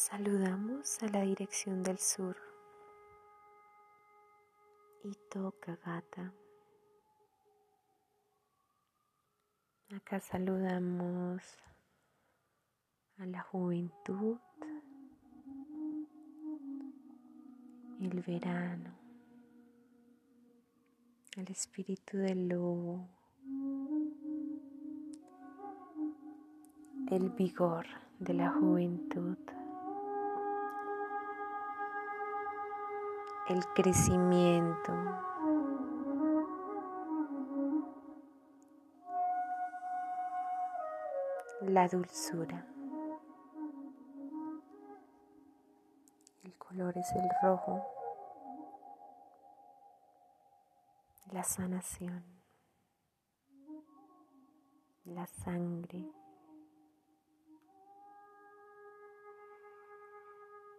Saludamos a la dirección del sur. Y toca gata. Acá saludamos a la juventud, el verano, el espíritu del lobo, el vigor de la juventud. El crecimiento. La dulzura. El color es el rojo. La sanación. La sangre.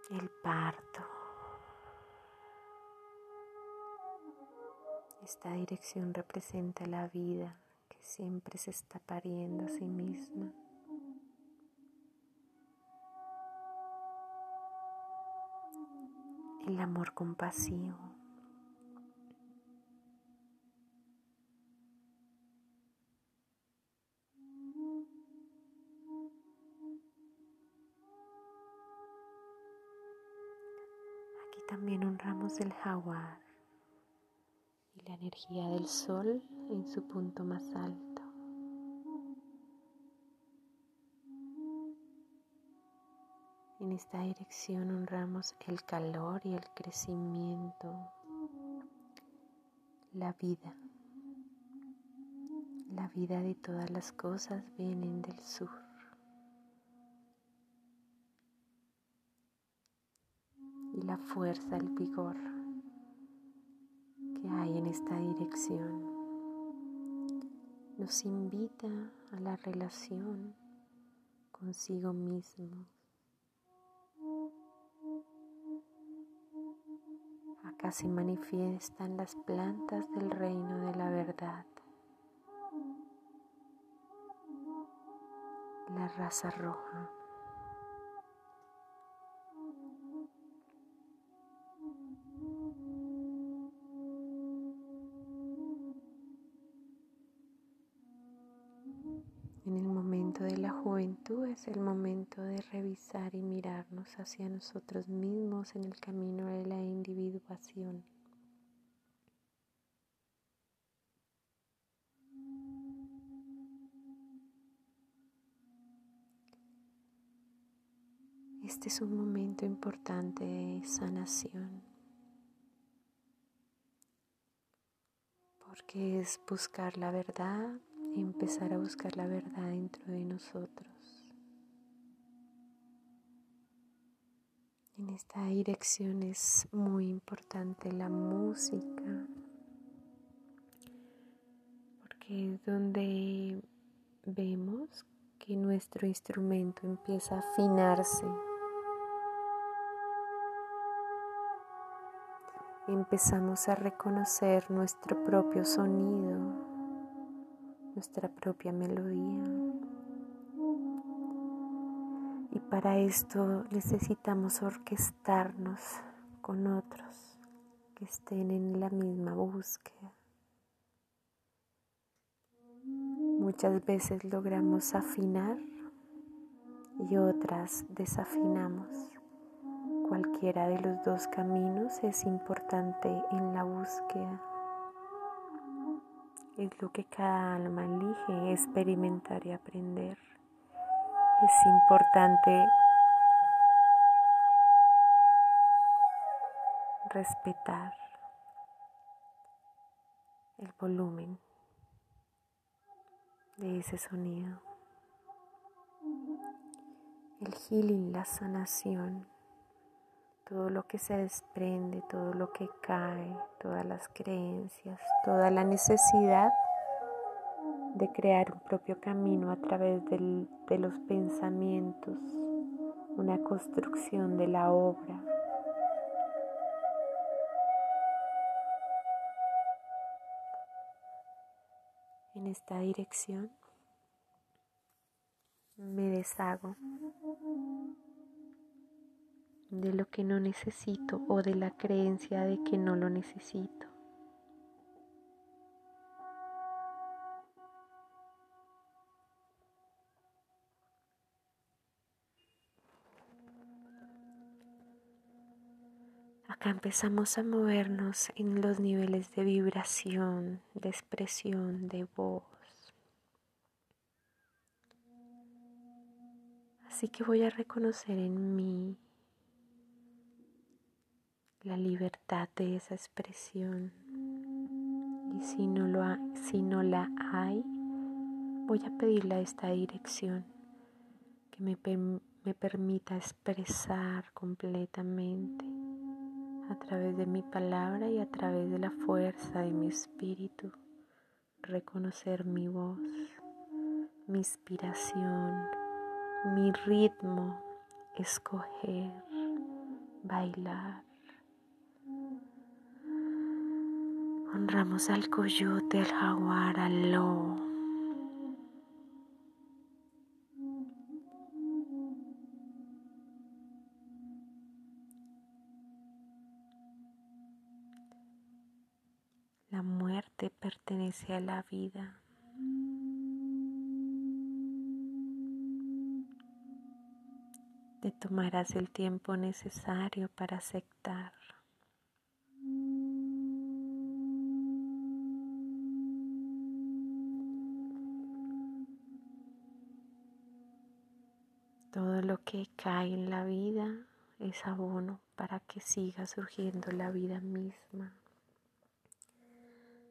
El parto. Esta dirección representa la vida que siempre se está pariendo a sí misma. El amor compasivo. Aquí también honramos el jaguar la energía del sol en su punto más alto. En esta dirección honramos el calor y el crecimiento, la vida. La vida de todas las cosas vienen del sur. Y la fuerza, el vigor esta dirección nos invita a la relación consigo mismo. Acá se manifiestan las plantas del reino de la verdad. La raza roja. De la juventud es el momento de revisar y mirarnos hacia nosotros mismos en el camino de la individuación. Este es un momento importante de sanación, porque es buscar la verdad empezar a buscar la verdad dentro de nosotros. En esta dirección es muy importante la música, porque es donde vemos que nuestro instrumento empieza a afinarse. Empezamos a reconocer nuestro propio sonido nuestra propia melodía. Y para esto necesitamos orquestarnos con otros que estén en la misma búsqueda. Muchas veces logramos afinar y otras desafinamos. Cualquiera de los dos caminos es importante en la búsqueda es lo que cada alma elige experimentar y aprender. Es importante respetar el volumen de ese sonido. El healing, la sanación todo lo que se desprende, todo lo que cae, todas las creencias, toda la necesidad de crear un propio camino a través de los pensamientos, una construcción de la obra. En esta dirección me deshago de lo que no necesito o de la creencia de que no lo necesito. Acá empezamos a movernos en los niveles de vibración, de expresión, de voz. Así que voy a reconocer en mí la libertad de esa expresión. Y si no, lo si no la hay, voy a pedirle a esta dirección que me, me permita expresar completamente a través de mi palabra y a través de la fuerza de mi espíritu, reconocer mi voz, mi inspiración, mi ritmo, escoger, bailar. Honramos al coyote, al jaguar, al lobo La muerte pertenece a la vida. Te tomarás el tiempo necesario para aceptar. Que cae en la vida es abono para que siga surgiendo la vida misma.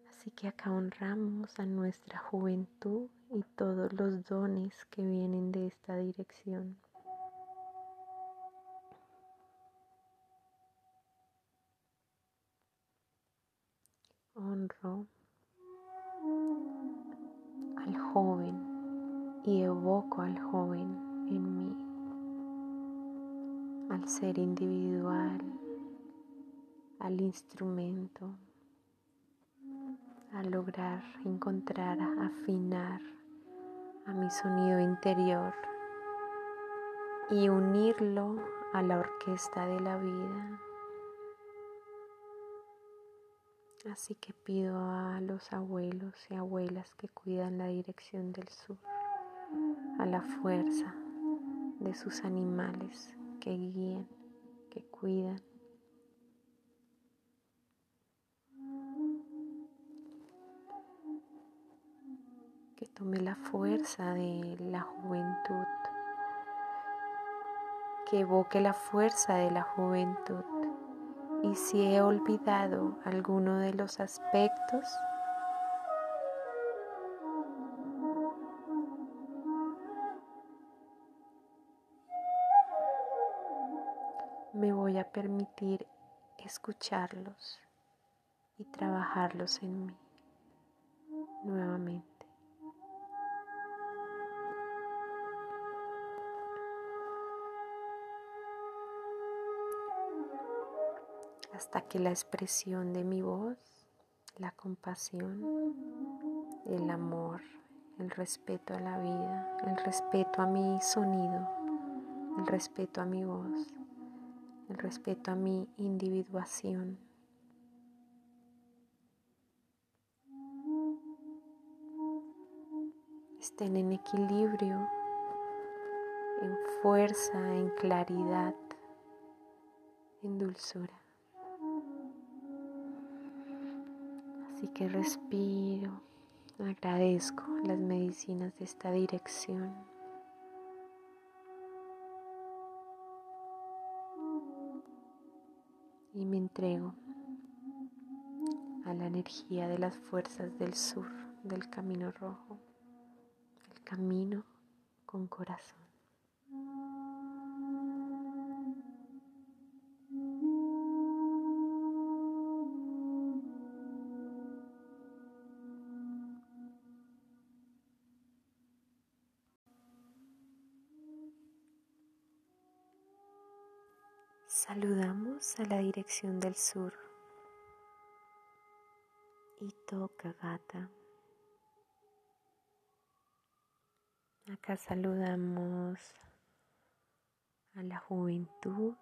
Así que acá honramos a nuestra juventud y todos los dones que vienen de esta dirección. Honro al joven y evoco al joven en mí, al ser individual, al instrumento a lograr encontrar, afinar a mi sonido interior y unirlo a la orquesta de la vida. Así que pido a los abuelos y abuelas que cuidan la dirección del sur, a la fuerza de sus animales que guíen, que cuidan Tome la fuerza de la juventud, que evoque la fuerza de la juventud. Y si he olvidado alguno de los aspectos, permitir escucharlos y trabajarlos en mí nuevamente. hasta que la expresión de mi voz, la compasión, el amor, el respeto a la vida, el respeto a mi sonido, el respeto a mi voz, el respeto a mi individuación. Estén en equilibrio, en fuerza, en claridad, en dulzura. Así que respiro, agradezco las medicinas de esta dirección. Y me entrego a la energía de las fuerzas del sur, del camino rojo, el camino con corazón. Saludamos a la dirección del sur. Ito gata, Acá saludamos a la juventud,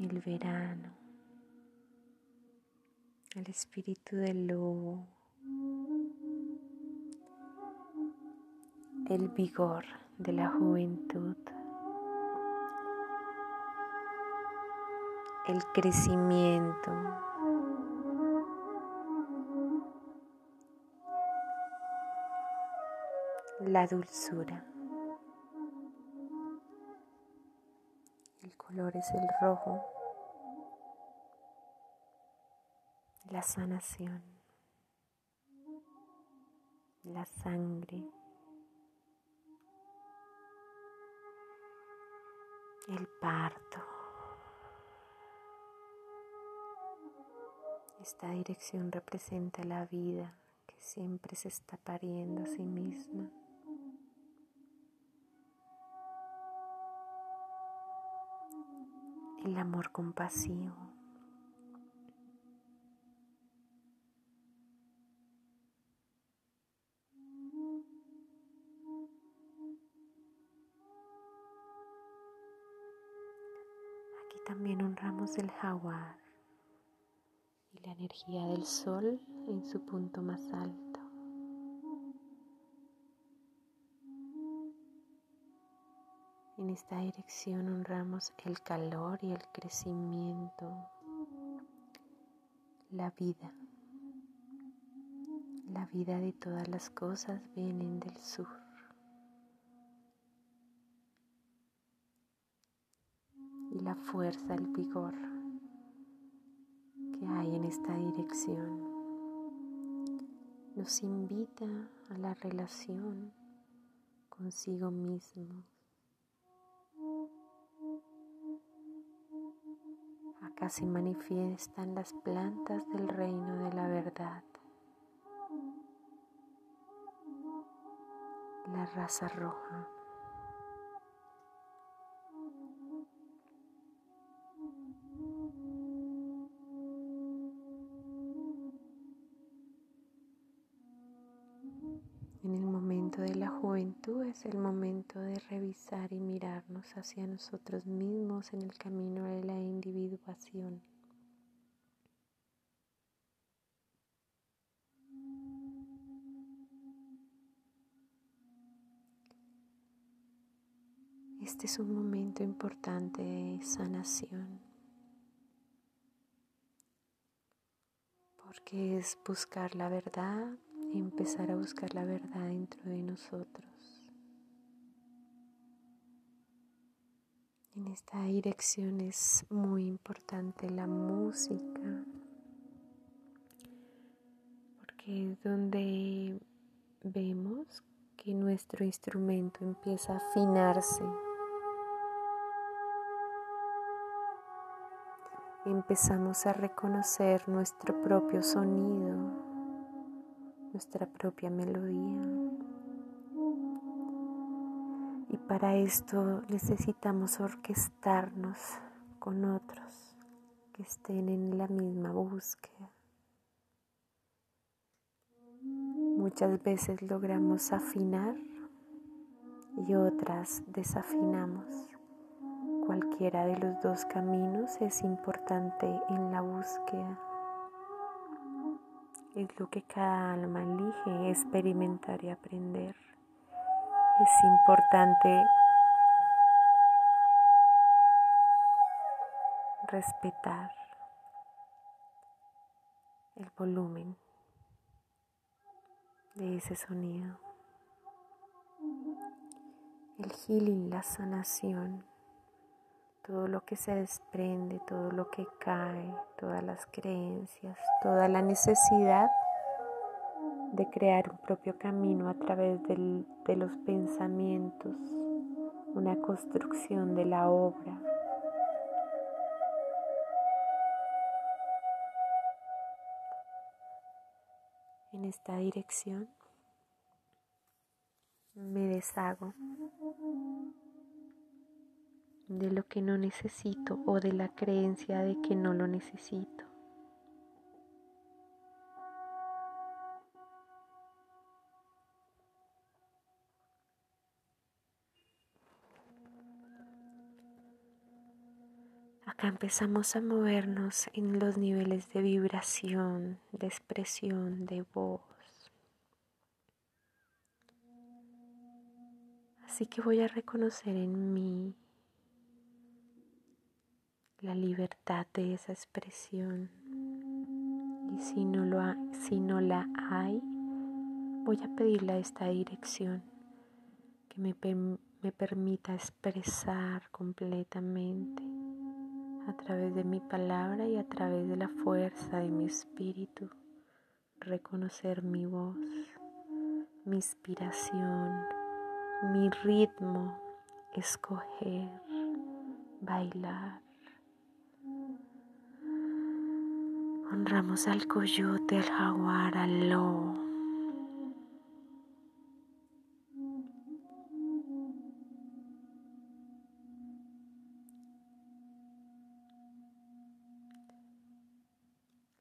el verano, el espíritu del lobo, el vigor de la juventud. El crecimiento. La dulzura. El color es el rojo. La sanación. La sangre. el parto. Esta dirección representa la vida que siempre se está pariendo a sí misma. El amor compasivo. también honramos el jaguar la energía del sol en su punto más alto. En esta dirección honramos el calor y el crecimiento, la vida. La vida de todas las cosas vienen del sur. y la fuerza, el vigor esta dirección. Nos invita a la relación consigo mismo. Acá se manifiestan las plantas del reino de la verdad. La raza roja. Es el momento de revisar y mirarnos hacia nosotros mismos en el camino de la individuación. Este es un momento importante de sanación, porque es buscar la verdad empezar a buscar la verdad dentro de nosotros. En esta dirección es muy importante la música, porque es donde vemos que nuestro instrumento empieza a afinarse. Empezamos a reconocer nuestro propio sonido, nuestra propia melodía. Y para esto necesitamos orquestarnos con otros que estén en la misma búsqueda. Muchas veces logramos afinar y otras desafinamos. Cualquiera de los dos caminos es importante en la búsqueda. Es lo que cada alma elige experimentar y aprender es importante respetar el volumen de ese sonido. El healing, la sanación, todo lo que se desprende, todo lo que cae, todas las creencias, toda la necesidad de crear un propio camino a través de los pensamientos, una construcción de la obra. En esta dirección me deshago de lo que no necesito o de la creencia de que no lo necesito. Acá empezamos a movernos en los niveles de vibración, de expresión, de voz. Así que voy a reconocer en mí la libertad de esa expresión. Y si no, lo si no la hay, voy a pedirle a esta dirección que me, me permita expresar completamente a través de mi palabra y a través de la fuerza de mi espíritu, reconocer mi voz, mi inspiración, mi ritmo, escoger, bailar. Honramos al coyote, al jaguar, al lobo.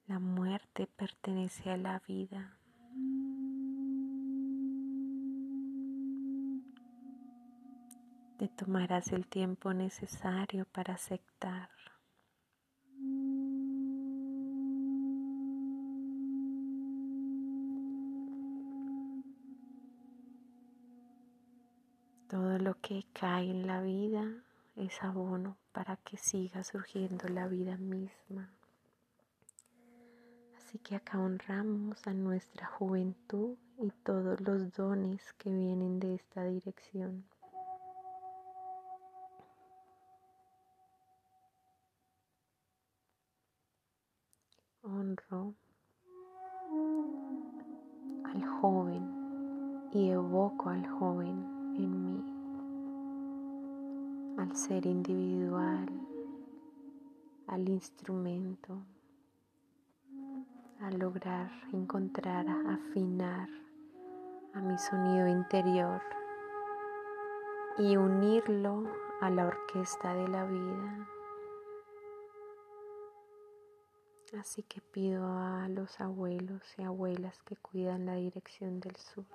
La muerte pertenece a la vida. Te tomarás el tiempo necesario para aceptar. Lo que cae en la vida es abono para que siga surgiendo la vida misma. Así que acá honramos a nuestra juventud y todos los dones que vienen de esta dirección. Honro al joven y evoco al joven al ser individual, al instrumento, a lograr encontrar, afinar a mi sonido interior y unirlo a la orquesta de la vida. Así que pido a los abuelos y abuelas que cuidan la dirección del sur,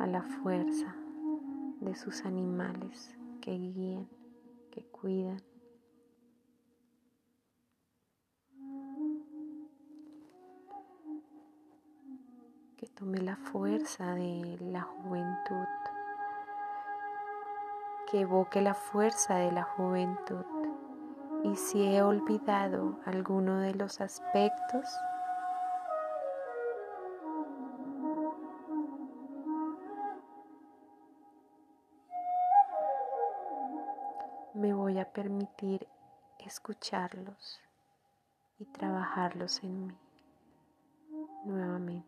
a la fuerza de sus animales que guían, que cuidan. Que tome la fuerza de la juventud, que evoque la fuerza de la juventud. Y si he olvidado alguno de los aspectos, me voy a permitir escucharlos y trabajarlos en mí nuevamente.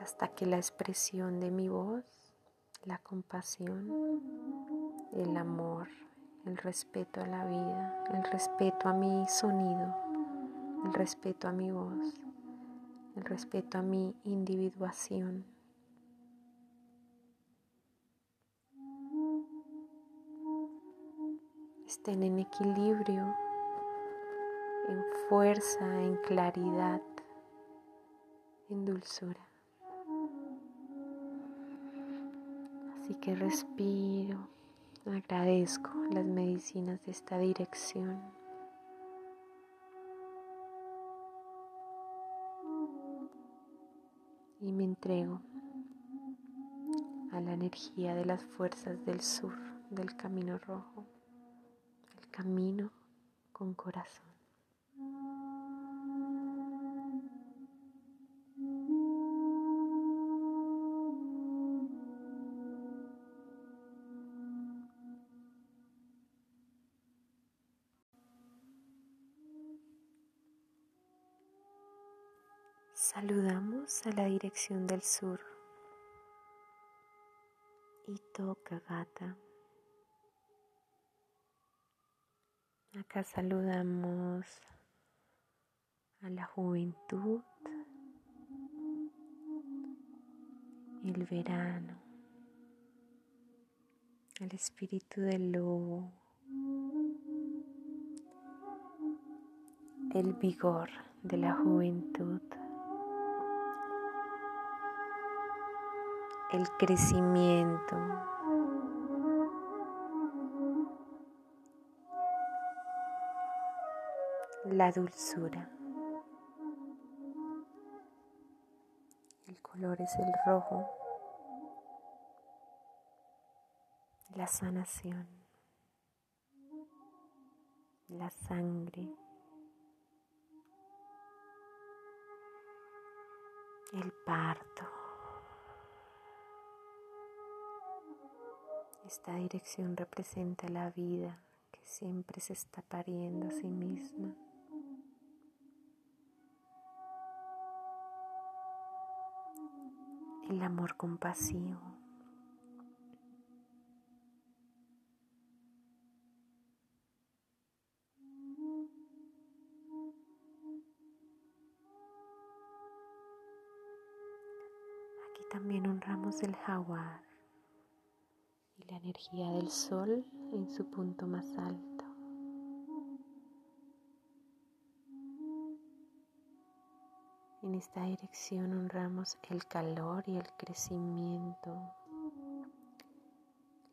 Hasta que la expresión de mi voz, la compasión, el amor, el respeto a la vida, el respeto a mi sonido, el respeto a mi voz, el respeto a mi individuación. Estén en equilibrio, en fuerza, en claridad, en dulzura. Así que respiro, agradezco las medicinas de esta dirección. Y me entrego a la energía de las fuerzas del sur, del camino rojo, el camino con corazón. Saludamos a la dirección del sur. Y toca gata. Acá saludamos a la juventud, el verano, al espíritu del lobo, el vigor de la juventud. El crecimiento, la dulzura. El color es el rojo, la sanación, la sangre, el parto. Esta dirección representa la vida que siempre se está pariendo a sí misma. El amor compasivo. Aquí también honramos el jaguar y la energía del sol en su punto más alto. En esta dirección honramos el calor y el crecimiento,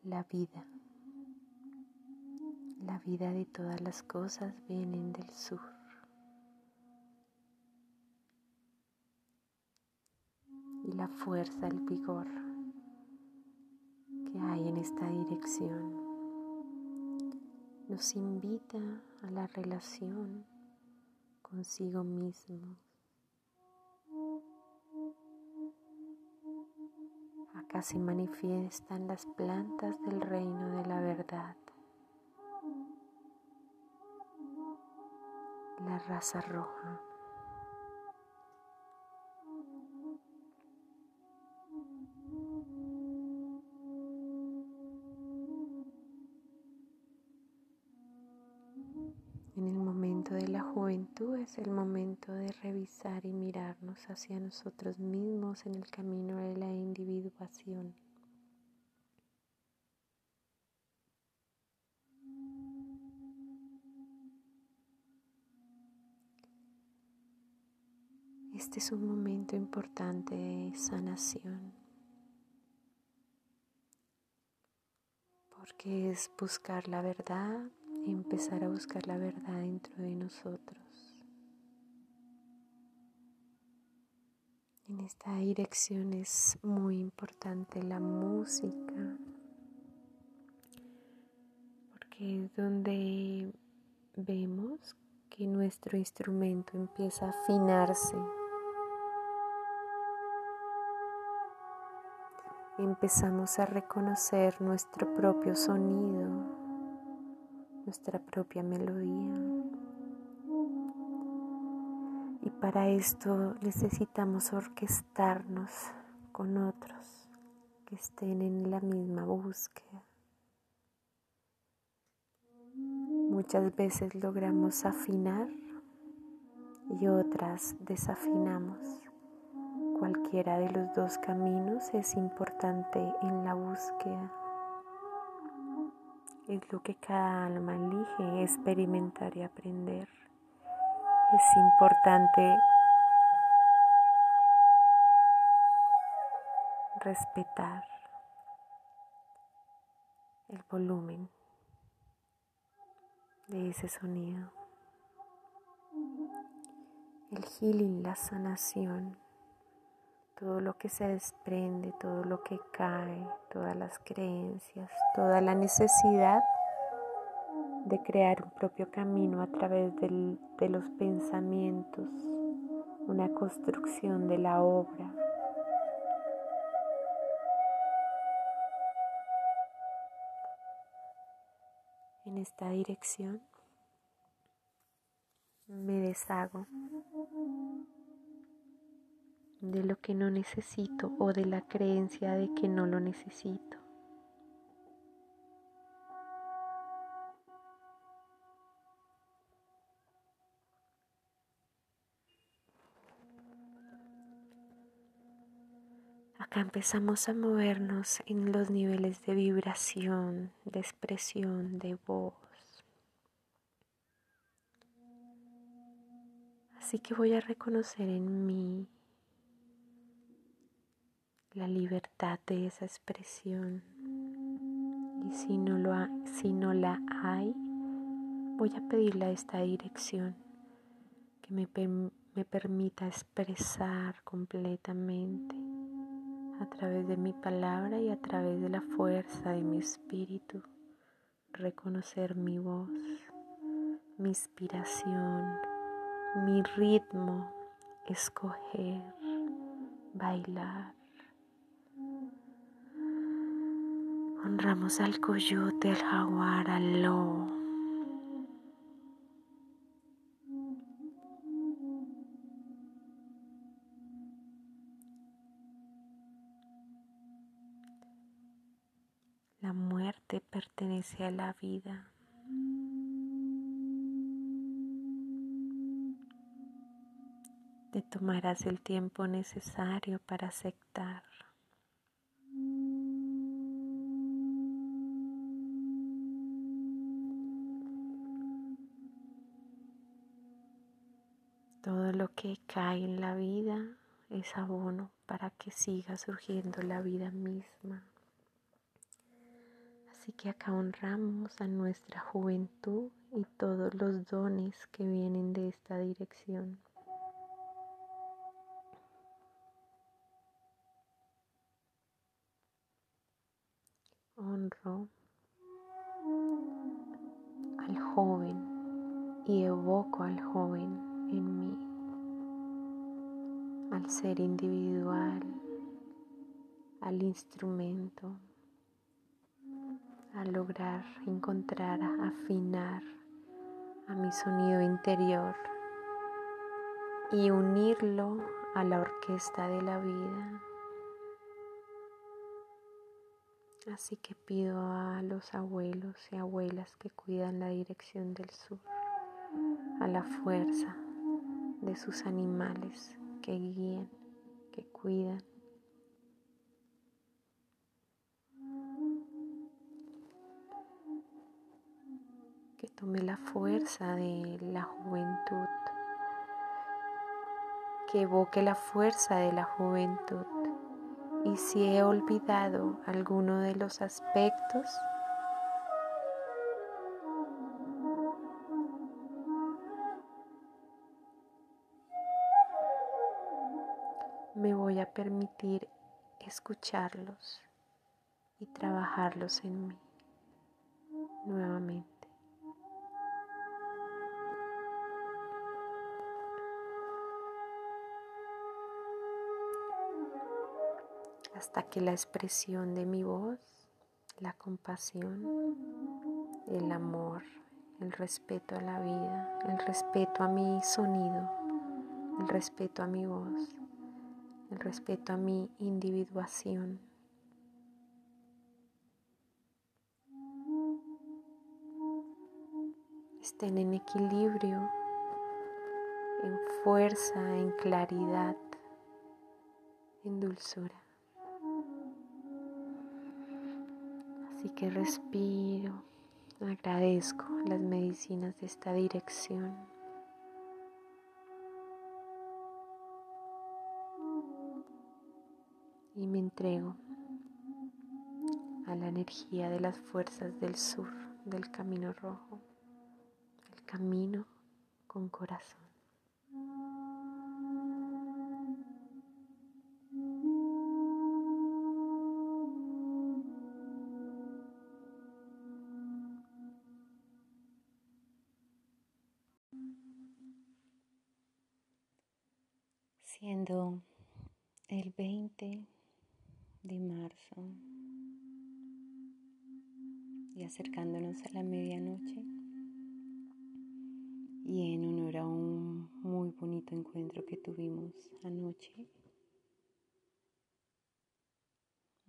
la vida. La vida de todas las cosas vienen del sur. Y la fuerza, el vigor hay en esta dirección nos invita a la relación consigo mismo. Acá se manifiestan las plantas del reino de la verdad. La raza roja. Juventud es el momento de revisar y mirarnos hacia nosotros mismos en el camino de la individuación. Este es un momento importante de sanación. Porque es buscar la verdad empezar a buscar la verdad dentro de nosotros. En esta dirección es muy importante la música, porque es donde vemos que nuestro instrumento empieza a afinarse. Empezamos a reconocer nuestro propio sonido nuestra propia melodía. Y para esto necesitamos orquestarnos con otros que estén en la misma búsqueda. Muchas veces logramos afinar y otras desafinamos. Cualquiera de los dos caminos es importante en la búsqueda es lo que cada alma elige experimentar y aprender. Es importante respetar el volumen de ese sonido. El healing, la sanación todo lo que se desprende, todo lo que cae, todas las creencias, toda la necesidad de crear un propio camino a través de los pensamientos, una construcción de la obra. En esta dirección me deshago de lo que no necesito o de la creencia de que no lo necesito. Acá empezamos a movernos en los niveles de vibración, de expresión, de voz. Así que voy a reconocer en mí la libertad de esa expresión. Y si no, lo si no la hay, voy a pedirle a esta dirección que me, me permita expresar completamente a través de mi palabra y a través de la fuerza de mi espíritu, reconocer mi voz, mi inspiración, mi ritmo, escoger, bailar. Honramos al coyote, al jaguar, al lobo. Pertenece a la vida. Te tomarás el tiempo necesario para aceptar. Todo lo que cae en la vida es abono para que siga surgiendo la vida misma. Así que acá honramos a nuestra juventud y todos los dones que vienen de esta dirección. Honro al joven y evoco al joven en mí, al ser individual, al instrumento a lograr encontrar, afinar a mi sonido interior y unirlo a la orquesta de la vida. Así que pido a los abuelos y abuelas que cuidan la dirección del sur, a la fuerza de sus animales que guían, que cuidan Tome la fuerza de la juventud, que evoque la fuerza de la juventud. Y si he olvidado alguno de los aspectos, me voy a permitir escucharlos y trabajarlos en mí nuevamente. Hasta que la expresión de mi voz, la compasión, el amor, el respeto a la vida, el respeto a mi sonido, el respeto a mi voz, el respeto a mi individuación. Estén en equilibrio, en fuerza, en claridad, en dulzura. Que respiro, agradezco las medicinas de esta dirección. Y me entrego a la energía de las fuerzas del sur, del camino rojo, el camino con corazón. 20 de marzo. Y acercándonos a la medianoche. Y en honor a un muy bonito encuentro que tuvimos anoche.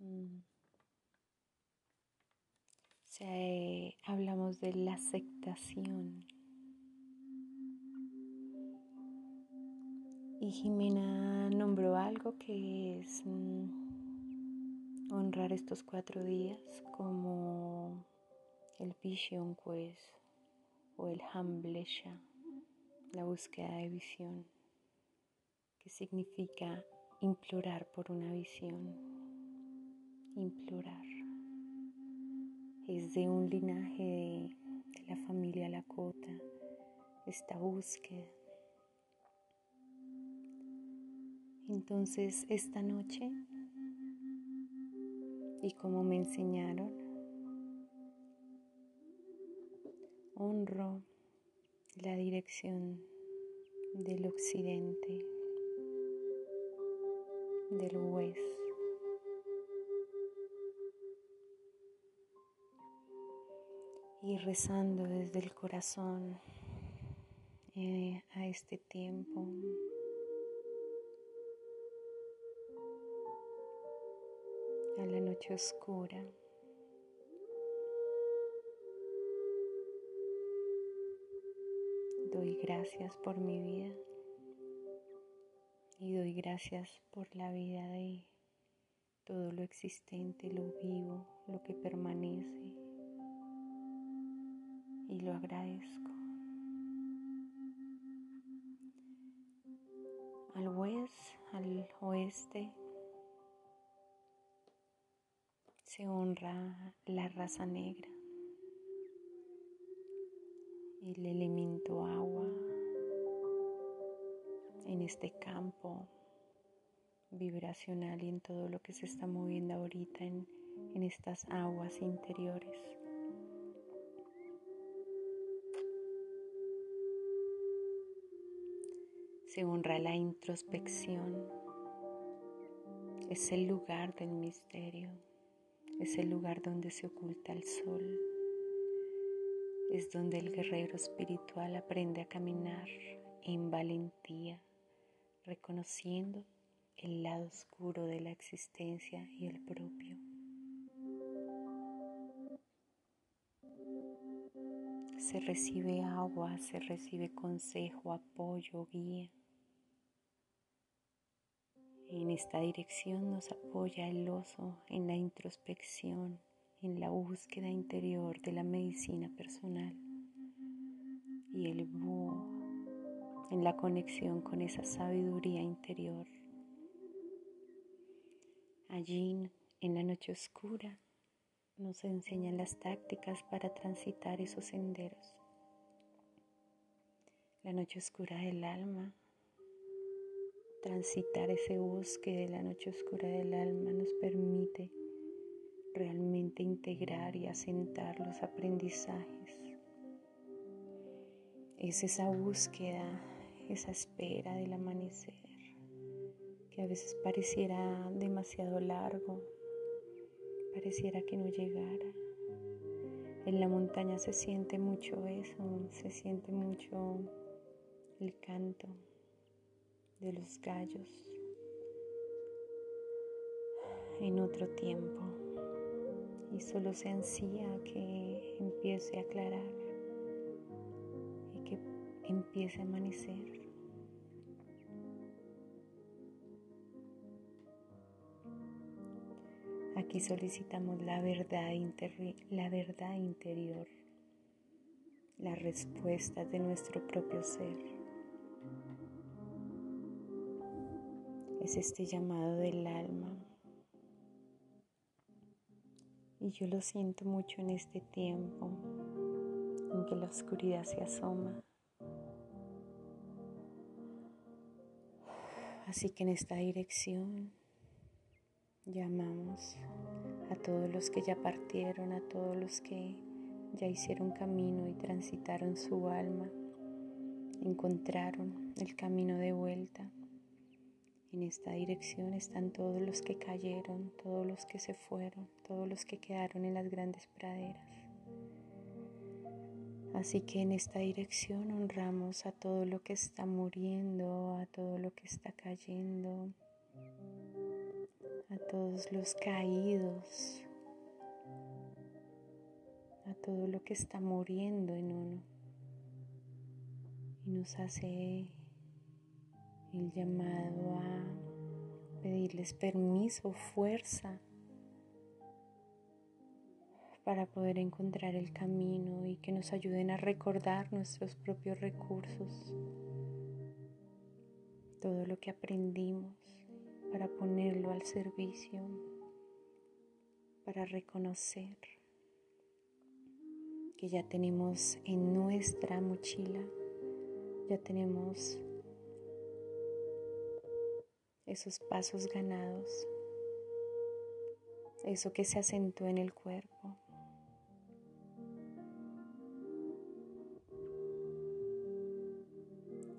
Mm, hablamos de la aceptación Y Jimena nombró algo que es mm, honrar estos cuatro días como el Vision Quest o el Hamblesha, la búsqueda de visión, que significa implorar por una visión. implorar. Es de un linaje de, de la familia Lakota, esta búsqueda. Entonces esta noche, y como me enseñaron, honro la dirección del occidente, del oeste. Y rezando desde el corazón eh, a este tiempo. Oscura. Doy gracias por mi vida y doy gracias por la vida de todo lo existente, lo vivo, lo que permanece y lo agradezco. Al oeste, al oeste se honra la raza negra, el elemento agua en este campo vibracional y en todo lo que se está moviendo ahorita en, en estas aguas interiores. Se honra la introspección. Es el lugar del misterio es el lugar donde se oculta el sol. Es donde el guerrero espiritual aprende a caminar en valentía, reconociendo el lado oscuro de la existencia y el propio. Se recibe agua, se recibe consejo, apoyo, guía. En esta dirección nos apoya el oso en la introspección, en la búsqueda interior de la medicina personal y el búho en la conexión con esa sabiduría interior. Allí, en la noche oscura, nos enseñan las tácticas para transitar esos senderos. La noche oscura del alma Transitar ese bosque de la noche oscura del alma nos permite realmente integrar y asentar los aprendizajes. Es esa búsqueda, esa espera del amanecer, que a veces pareciera demasiado largo, pareciera que no llegara. En la montaña se siente mucho eso, se siente mucho el canto, de los gallos en otro tiempo y solo se ansía que empiece a aclarar y que empiece a amanecer. Aquí solicitamos la verdad, la verdad interior, las respuestas de nuestro propio ser. Es este llamado del alma. Y yo lo siento mucho en este tiempo en que la oscuridad se asoma. Así que en esta dirección llamamos a todos los que ya partieron, a todos los que ya hicieron camino y transitaron su alma, encontraron el camino de vuelta. En esta dirección están todos los que cayeron, todos los que se fueron, todos los que quedaron en las grandes praderas. Así que en esta dirección honramos a todo lo que está muriendo, a todo lo que está cayendo, a todos los caídos, a todo lo que está muriendo en uno. Y nos hace el llamado a pedirles permiso, fuerza para poder encontrar el camino y que nos ayuden a recordar nuestros propios recursos, todo lo que aprendimos para ponerlo al servicio para reconocer que ya tenemos en nuestra mochila, ya tenemos esos pasos ganados, eso que se asentó en el cuerpo.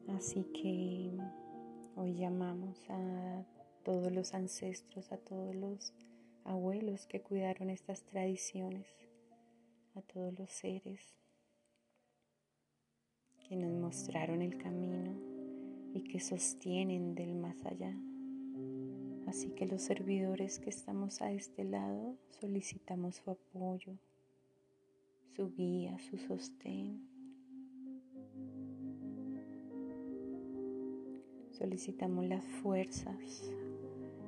Así que hoy llamamos a todos los ancestros, a todos los abuelos que cuidaron estas tradiciones, a todos los seres que nos mostraron el camino y que sostienen del más allá. Así que los servidores que estamos a este lado solicitamos su apoyo, su guía, su sostén. Solicitamos las fuerzas,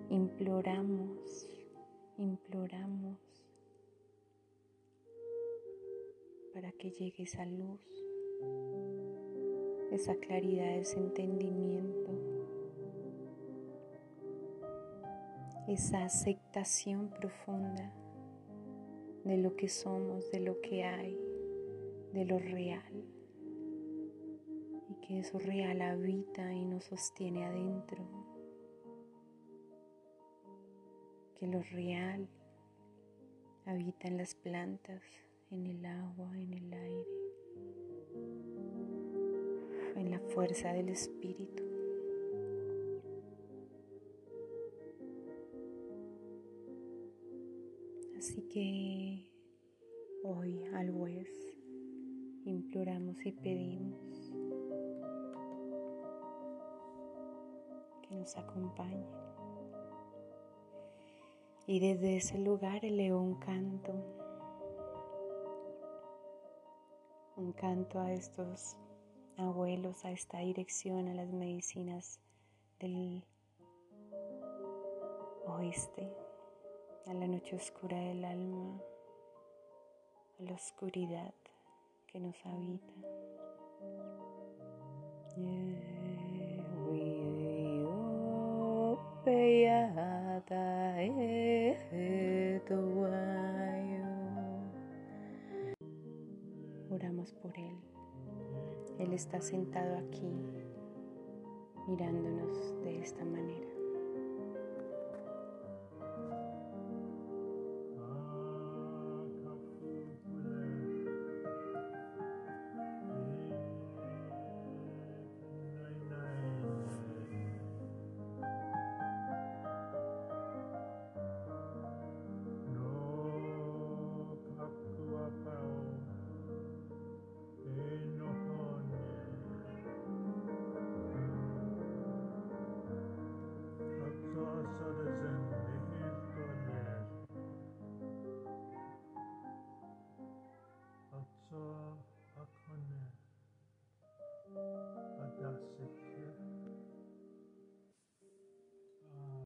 imploramos, imploramos para que llegue esa luz, esa claridad, ese entendimiento esa aceptación profunda de lo que somos, de lo que hay, de lo real. Y que eso real habita y nos sostiene adentro. Que lo real habita en las plantas, en el agua, en el aire, en la fuerza del espíritu. Así que hoy al juez imploramos y pedimos que nos acompañe. Y desde ese lugar elevó un canto, un canto a estos abuelos, a esta dirección, a las medicinas del oeste a la noche oscura del alma, a la oscuridad que nos habita. Oramos por Él. Él está sentado aquí mirándonos de esta manera.